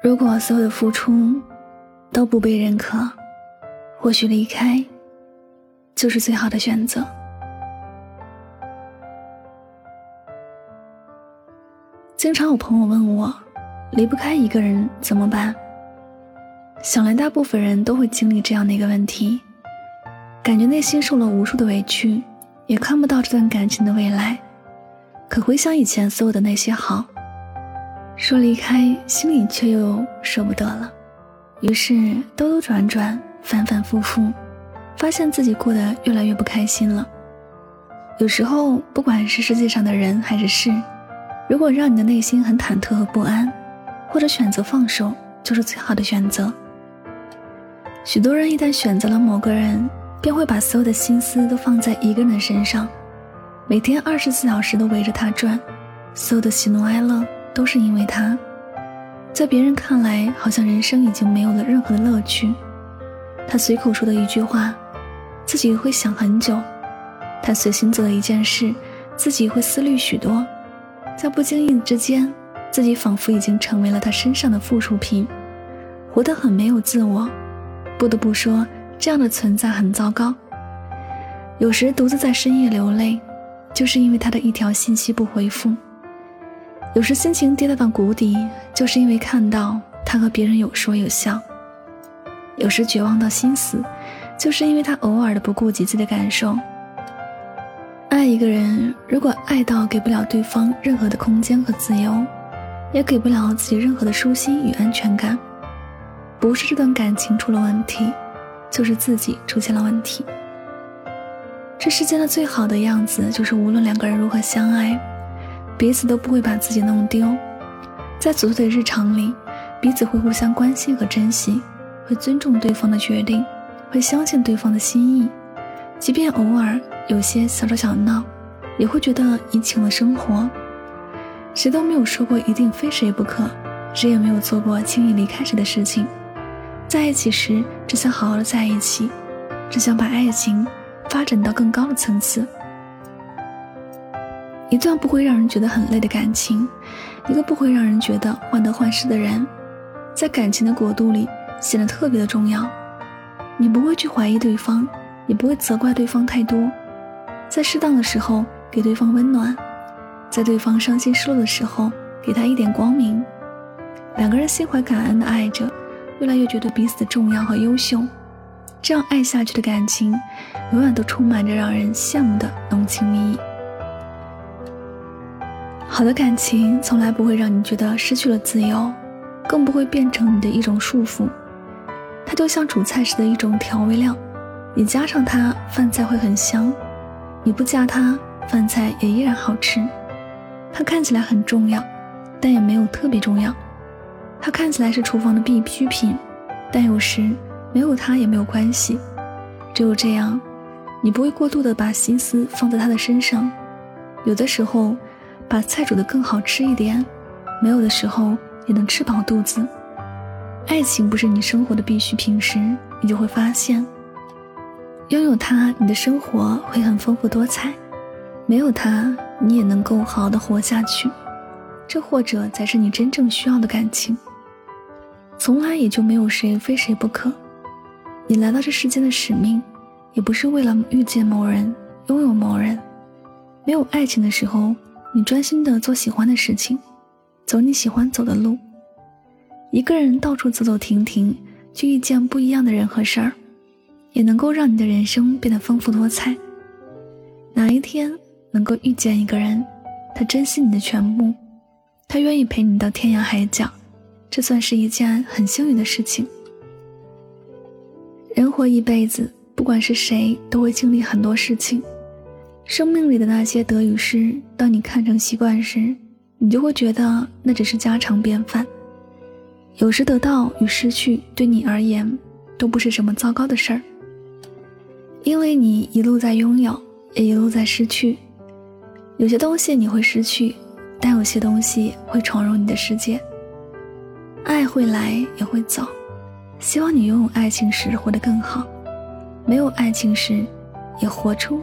如果所有的付出都不被认可，或许离开就是最好的选择。经常有朋友问我，离不开一个人怎么办？想来大部分人都会经历这样的一个问题，感觉内心受了无数的委屈，也看不到这段感情的未来。可回想以前所有的那些好，说离开，心里却又舍不得了。于是兜兜转转，反反复复，发现自己过得越来越不开心了。有时候，不管是世界上的人还是事，如果让你的内心很忐忑和不安，或者选择放手，就是最好的选择。许多人一旦选择了某个人，便会把所有的心思都放在一个人的身上，每天二十四小时都围着他转，所有的喜怒哀乐都是因为他。在别人看来，好像人生已经没有了任何的乐趣。他随口说的一句话，自己会想很久；他随心做的一件事，自己会思虑许多。在不经意之间，自己仿佛已经成为了他身上的附属品，活得很没有自我。不得不说，这样的存在很糟糕。有时独自在深夜流泪，就是因为他的一条信息不回复；有时心情跌到到谷底，就是因为看到他和别人有说有笑；有时绝望到心死，就是因为他偶尔的不顾及自己的感受。爱一个人，如果爱到给不了对方任何的空间和自由，也给不了自己任何的舒心与安全感。不是这段感情出了问题，就是自己出现了问题。这世间的最好的样子，就是无论两个人如何相爱，彼此都不会把自己弄丢。在琐碎的日常里，彼此会互相关心和珍惜，会尊重对方的决定，会相信对方的心意。即便偶尔有些小吵小闹，也会觉得怡情了生活。谁都没有说过一定非谁不可，谁也没有做过轻易离开谁的事情。在一起时，只想好好的在一起，只想把爱情发展到更高的层次。一段不会让人觉得很累的感情，一个不会让人觉得患得患失的人，在感情的国度里显得特别的重要。你不会去怀疑对方，也不会责怪对方太多，在适当的时候给对方温暖，在对方伤心失落的时候给他一点光明。两个人心怀感恩的爱着。越来越觉得彼此的重要和优秀，这样爱下去的感情，永远都充满着让人羡慕的浓情蜜意。好的感情从来不会让你觉得失去了自由，更不会变成你的一种束缚。它就像煮菜时的一种调味料，你加上它，饭菜会很香；你不加它，饭菜也依然好吃。它看起来很重要，但也没有特别重要。它看起来是厨房的必需品，但有时没有它也没有关系。只有这样，你不会过度的把心思放在他的身上。有的时候，把菜煮得更好吃一点；没有的时候，也能吃饱肚子。爱情不是你生活的必需品时，你就会发现，拥有它，你的生活会很丰富多彩；没有它，你也能够好好的活下去。这或者才是你真正需要的感情。从来也就没有谁非谁不可。你来到这世间的使命，也不是为了遇见某人、拥有某人。没有爱情的时候，你专心的做喜欢的事情，走你喜欢走的路。一个人到处走走停停，去遇见不一样的人和事儿，也能够让你的人生变得丰富多彩。哪一天能够遇见一个人，他珍惜你的全部，他愿意陪你到天涯海角。这算是一件很幸运的事情。人活一辈子，不管是谁，都会经历很多事情。生命里的那些得与失，当你看成习惯时，你就会觉得那只是家常便饭。有时得到与失去，对你而言都不是什么糟糕的事儿，因为你一路在拥有，也一路在失去。有些东西你会失去，但有些东西会闯入你的世界。爱会来也会走，希望你拥有爱情时活得更好，没有爱情时，也活出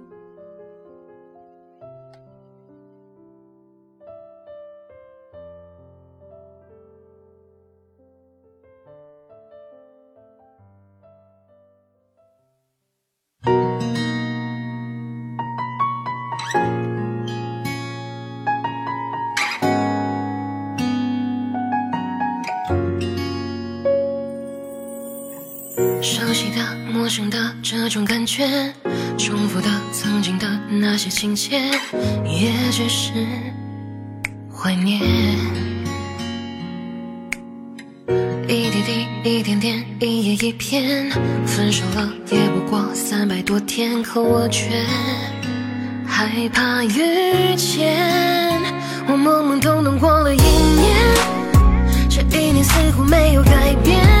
熟悉的、陌生的这种感觉，重复的、曾经的那些情节，也只是怀念。一滴滴、一点点、一页一篇，分手了也不过三百多天，可我却害怕遇见。我懵懵懂懂过了一年，这一年似乎没有改变。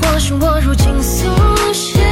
或许我如今苏醒。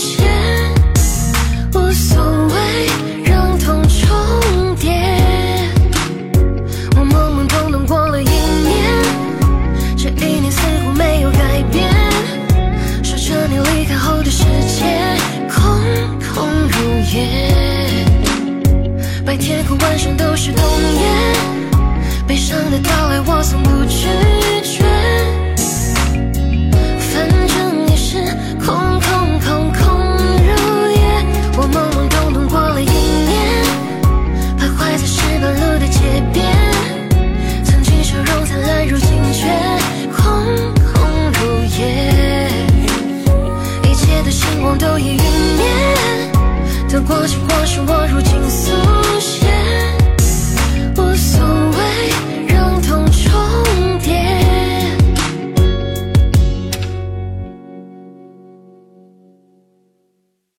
过去，或许我如今。